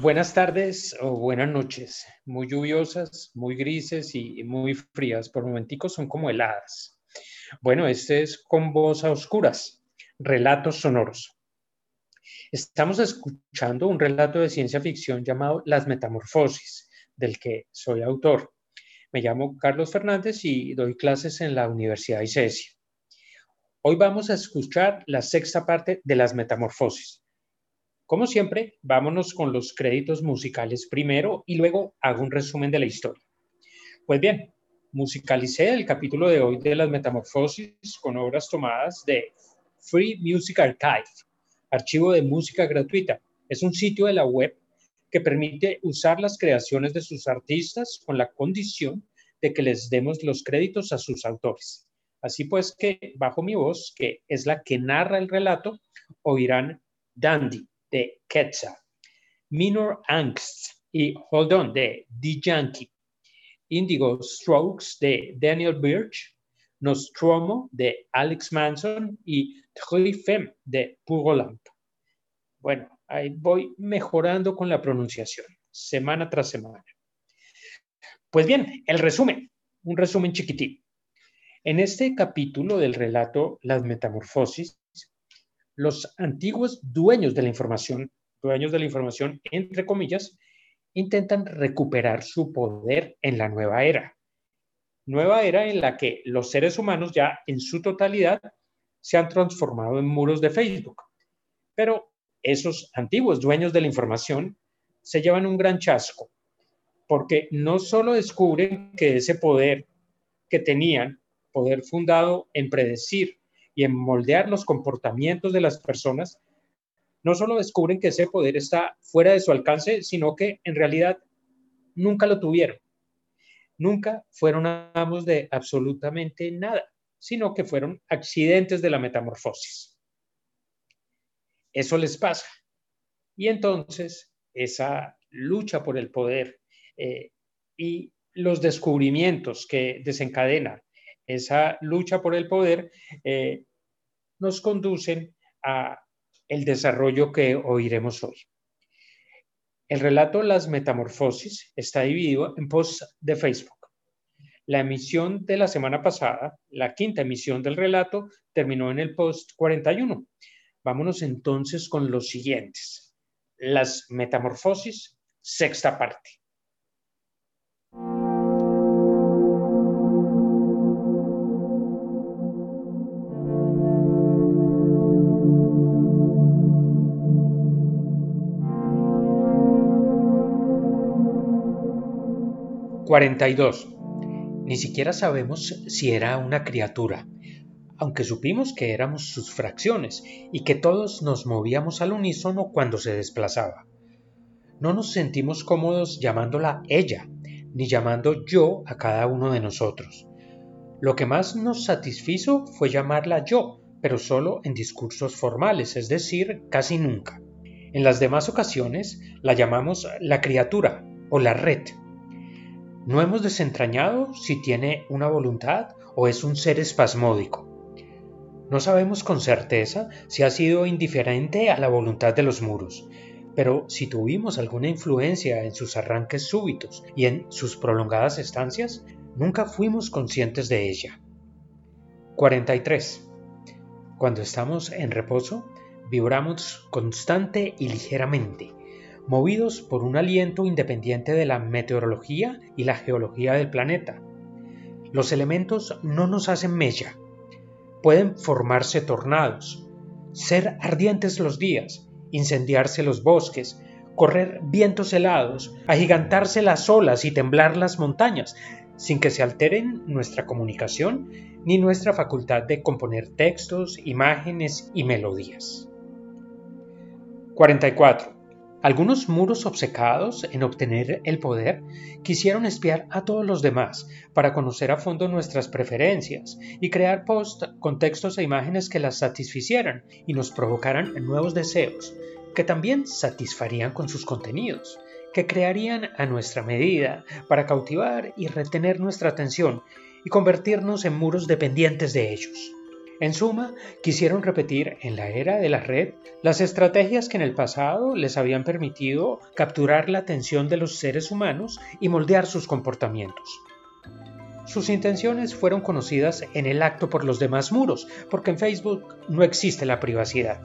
Buenas tardes o buenas noches, muy lluviosas, muy grises y muy frías, por momenticos son como heladas. Bueno, este es con voz a oscuras, relatos sonoros. Estamos escuchando un relato de ciencia ficción llamado Las Metamorfosis, del que soy autor. Me llamo Carlos Fernández y doy clases en la Universidad de ICESI. Hoy vamos a escuchar la sexta parte de Las Metamorfosis como siempre, vámonos con los créditos musicales primero y luego hago un resumen de la historia. Pues bien, musicalicé el capítulo de hoy de las metamorfosis con obras tomadas de Free Music Archive, archivo de música gratuita. Es un sitio de la web que permite usar las creaciones de sus artistas con la condición de que les demos los créditos a sus autores. Así pues que bajo mi voz, que es la que narra el relato, oirán Dandy, de Quetzal, Minor Angst y Hold On de The Yankee, Indigo Strokes de Daniel Birch, Nostromo de Alex Manson y Trifem de Pugolamp. Bueno, ahí voy mejorando con la pronunciación, semana tras semana. Pues bien, el resumen, un resumen chiquitín. En este capítulo del relato Las Metamorfosis, los antiguos dueños de la información, dueños de la información, entre comillas, intentan recuperar su poder en la nueva era. Nueva era en la que los seres humanos ya en su totalidad se han transformado en muros de Facebook. Pero esos antiguos dueños de la información se llevan un gran chasco, porque no solo descubren que ese poder que tenían, poder fundado en predecir y en moldear los comportamientos de las personas, no solo descubren que ese poder está fuera de su alcance, sino que en realidad nunca lo tuvieron. Nunca fueron amos de absolutamente nada, sino que fueron accidentes de la metamorfosis. Eso les pasa. Y entonces esa lucha por el poder eh, y los descubrimientos que desencadena esa lucha por el poder eh, nos conducen a el desarrollo que oiremos hoy. El relato Las Metamorfosis está dividido en posts de Facebook. La emisión de la semana pasada, la quinta emisión del relato, terminó en el post 41. Vámonos entonces con los siguientes. Las Metamorfosis, sexta parte. 42. Ni siquiera sabemos si era una criatura, aunque supimos que éramos sus fracciones y que todos nos movíamos al unísono cuando se desplazaba. No nos sentimos cómodos llamándola ella, ni llamando yo a cada uno de nosotros. Lo que más nos satisfizo fue llamarla yo, pero solo en discursos formales, es decir, casi nunca. En las demás ocasiones la llamamos la criatura o la red. No hemos desentrañado si tiene una voluntad o es un ser espasmódico. No sabemos con certeza si ha sido indiferente a la voluntad de los muros, pero si tuvimos alguna influencia en sus arranques súbitos y en sus prolongadas estancias, nunca fuimos conscientes de ella. 43. Cuando estamos en reposo, vibramos constante y ligeramente, movidos por un aliento independiente de la meteorología y la geología del planeta. Los elementos no nos hacen mella. Pueden formarse tornados, ser ardientes los días, incendiarse los bosques, correr vientos helados, agigantarse las olas y temblar las montañas, sin que se alteren nuestra comunicación ni nuestra facultad de componer textos, imágenes y melodías. 44. Algunos muros obcecados en obtener el poder quisieron espiar a todos los demás para conocer a fondo nuestras preferencias y crear posts con textos e imágenes que las satisficieran y nos provocaran nuevos deseos, que también satisfarían con sus contenidos, que crearían a nuestra medida para cautivar y retener nuestra atención y convertirnos en muros dependientes de ellos. En suma, quisieron repetir en la era de la red las estrategias que en el pasado les habían permitido capturar la atención de los seres humanos y moldear sus comportamientos. Sus intenciones fueron conocidas en el acto por los demás muros, porque en Facebook no existe la privacidad.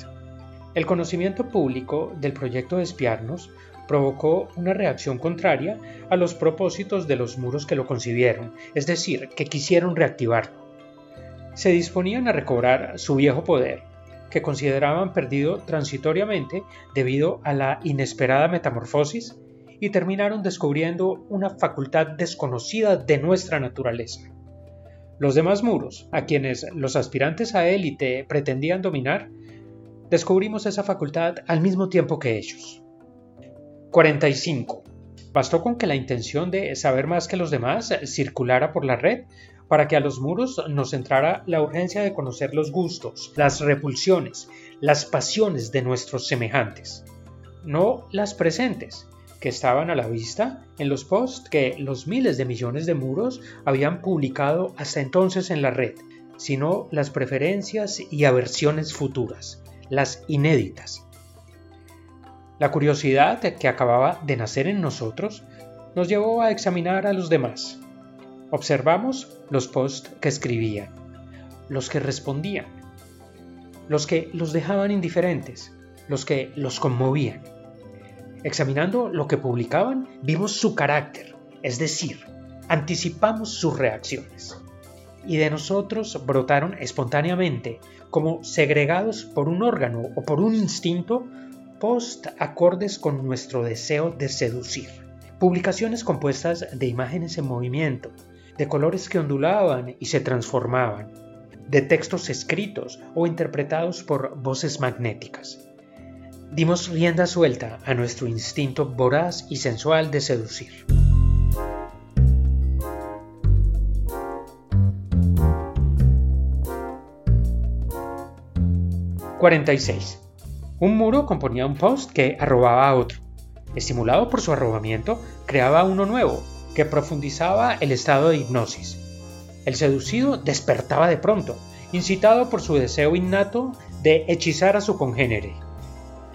El conocimiento público del proyecto de espiarnos provocó una reacción contraria a los propósitos de los muros que lo concibieron, es decir, que quisieron reactivarlo se disponían a recobrar su viejo poder, que consideraban perdido transitoriamente debido a la inesperada metamorfosis, y terminaron descubriendo una facultad desconocida de nuestra naturaleza. Los demás muros, a quienes los aspirantes a élite pretendían dominar, descubrimos esa facultad al mismo tiempo que ellos. 45. Bastó con que la intención de saber más que los demás circulara por la red para que a los muros nos entrara la urgencia de conocer los gustos, las repulsiones, las pasiones de nuestros semejantes, no las presentes, que estaban a la vista en los posts que los miles de millones de muros habían publicado hasta entonces en la red, sino las preferencias y aversiones futuras, las inéditas. La curiosidad que acababa de nacer en nosotros nos llevó a examinar a los demás, Observamos los posts que escribían, los que respondían, los que los dejaban indiferentes, los que los conmovían. Examinando lo que publicaban, vimos su carácter, es decir, anticipamos sus reacciones. Y de nosotros brotaron espontáneamente, como segregados por un órgano o por un instinto, post acordes con nuestro deseo de seducir. Publicaciones compuestas de imágenes en movimiento, de colores que ondulaban y se transformaban, de textos escritos o interpretados por voces magnéticas. Dimos rienda suelta a nuestro instinto voraz y sensual de seducir. ...46... Un muro componía un post que arrobaba a otro. Estimulado por su arrobamiento, creaba uno nuevo, que profundizaba el estado de hipnosis. El seducido despertaba de pronto, incitado por su deseo innato de hechizar a su congénere.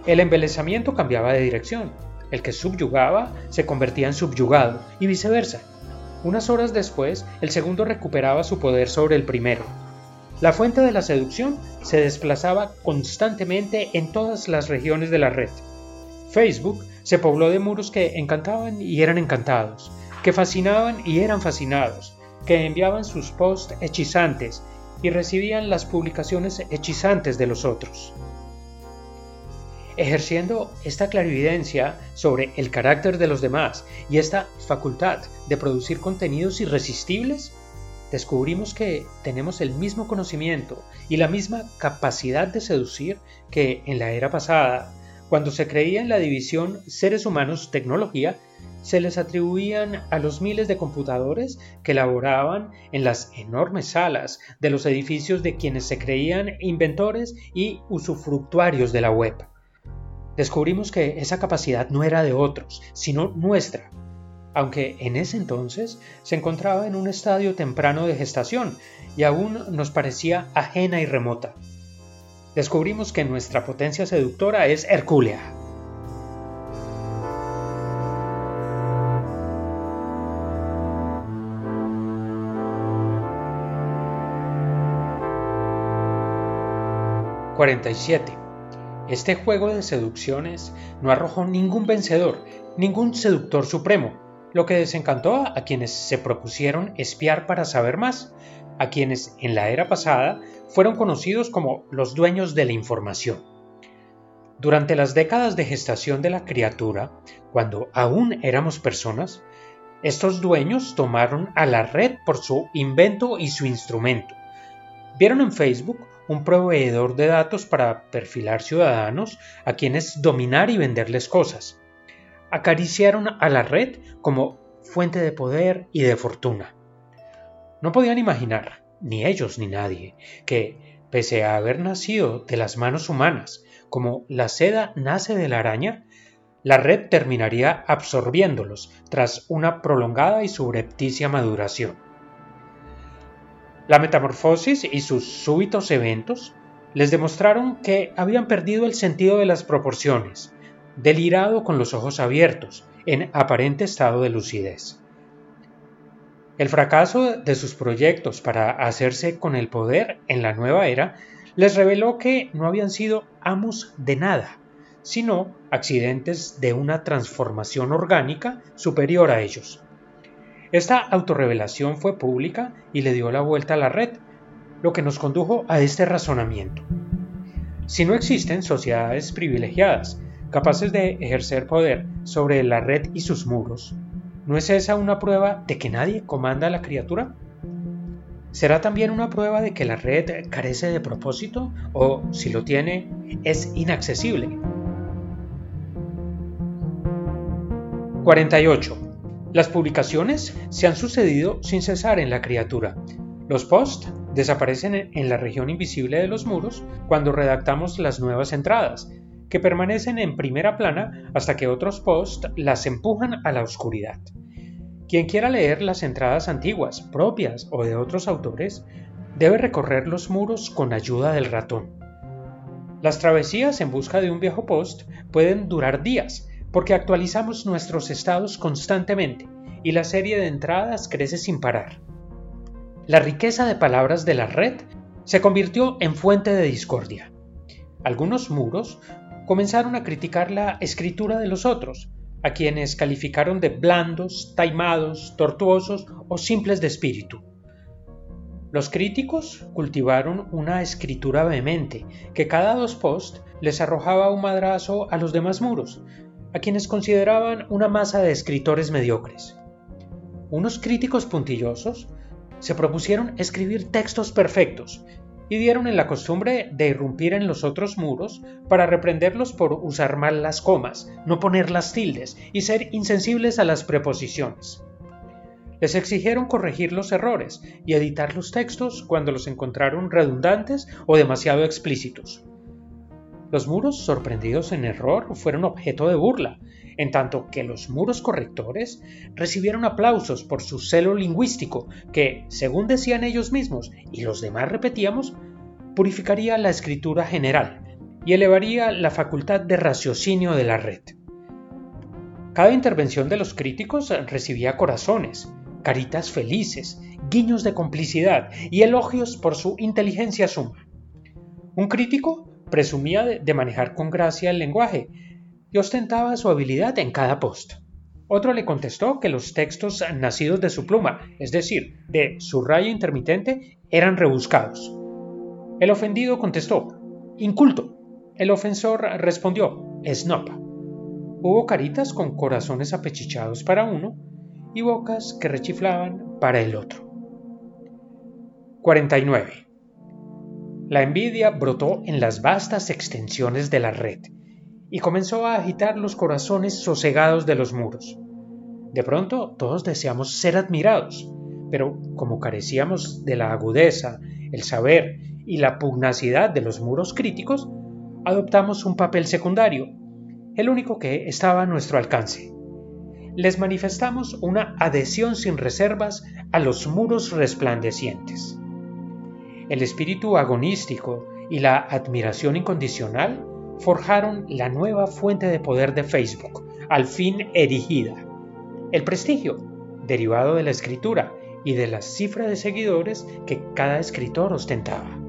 El embelezamiento cambiaba de dirección. El que subyugaba se convertía en subyugado y viceversa. Unas horas después, el segundo recuperaba su poder sobre el primero. La fuente de la seducción se desplazaba constantemente en todas las regiones de la red. Facebook se pobló de muros que encantaban y eran encantados, que fascinaban y eran fascinados, que enviaban sus posts hechizantes y recibían las publicaciones hechizantes de los otros. Ejerciendo esta clarividencia sobre el carácter de los demás y esta facultad de producir contenidos irresistibles, descubrimos que tenemos el mismo conocimiento y la misma capacidad de seducir que en la era pasada, cuando se creía en la división seres humanos-tecnología se les atribuían a los miles de computadores que laboraban en las enormes salas de los edificios de quienes se creían inventores y usufructuarios de la web. Descubrimos que esa capacidad no era de otros, sino nuestra, aunque en ese entonces se encontraba en un estadio temprano de gestación y aún nos parecía ajena y remota. Descubrimos que nuestra potencia seductora es hercúlea. 47. Este juego de seducciones no arrojó ningún vencedor, ningún seductor supremo, lo que desencantó a quienes se propusieron espiar para saber más, a quienes en la era pasada fueron conocidos como los dueños de la información. Durante las décadas de gestación de la criatura, cuando aún éramos personas, estos dueños tomaron a la red por su invento y su instrumento. Vieron en Facebook un proveedor de datos para perfilar ciudadanos a quienes dominar y venderles cosas. Acariciaron a la red como fuente de poder y de fortuna. No podían imaginar, ni ellos ni nadie, que, pese a haber nacido de las manos humanas, como la seda nace de la araña, la red terminaría absorbiéndolos tras una prolongada y subrepticia maduración. La metamorfosis y sus súbitos eventos les demostraron que habían perdido el sentido de las proporciones, delirado con los ojos abiertos, en aparente estado de lucidez. El fracaso de sus proyectos para hacerse con el poder en la nueva era les reveló que no habían sido amos de nada, sino accidentes de una transformación orgánica superior a ellos. Esta autorrevelación fue pública y le dio la vuelta a la red, lo que nos condujo a este razonamiento. Si no existen sociedades privilegiadas capaces de ejercer poder sobre la red y sus muros, ¿No es esa una prueba de que nadie comanda a la criatura? ¿Será también una prueba de que la red carece de propósito o, si lo tiene, es inaccesible? 48. Las publicaciones se han sucedido sin cesar en la criatura. Los posts desaparecen en la región invisible de los muros cuando redactamos las nuevas entradas, que permanecen en primera plana hasta que otros posts las empujan a la oscuridad. Quien quiera leer las entradas antiguas, propias o de otros autores, debe recorrer los muros con ayuda del ratón. Las travesías en busca de un viejo post pueden durar días, porque actualizamos nuestros estados constantemente y la serie de entradas crece sin parar. La riqueza de palabras de la red se convirtió en fuente de discordia. Algunos muros comenzaron a criticar la escritura de los otros, a quienes calificaron de blandos, taimados, tortuosos o simples de espíritu. Los críticos cultivaron una escritura vehemente que cada dos posts les arrojaba un madrazo a los demás muros, a quienes consideraban una masa de escritores mediocres. Unos críticos puntillosos se propusieron escribir textos perfectos y dieron en la costumbre de irrumpir en los otros muros para reprenderlos por usar mal las comas, no poner las tildes y ser insensibles a las preposiciones. Les exigieron corregir los errores y editar los textos cuando los encontraron redundantes o demasiado explícitos. Los muros sorprendidos en error fueron objeto de burla, en tanto que los muros correctores recibieron aplausos por su celo lingüístico que, según decían ellos mismos y los demás repetíamos, purificaría la escritura general y elevaría la facultad de raciocinio de la red. Cada intervención de los críticos recibía corazones, caritas felices, guiños de complicidad y elogios por su inteligencia suma. Un crítico presumía de manejar con gracia el lenguaje y ostentaba su habilidad en cada post. Otro le contestó que los textos nacidos de su pluma, es decir, de su rayo intermitente, eran rebuscados. El ofendido contestó, inculto. El ofensor respondió, snob. Hubo caritas con corazones apechichados para uno y bocas que rechiflaban para el otro. 49. La envidia brotó en las vastas extensiones de la red y comenzó a agitar los corazones sosegados de los muros. De pronto todos deseamos ser admirados, pero como carecíamos de la agudeza, el saber y la pugnacidad de los muros críticos, adoptamos un papel secundario, el único que estaba a nuestro alcance. Les manifestamos una adhesión sin reservas a los muros resplandecientes el espíritu agonístico y la admiración incondicional forjaron la nueva fuente de poder de Facebook, al fin erigida. El prestigio, derivado de la escritura y de la cifra de seguidores que cada escritor ostentaba.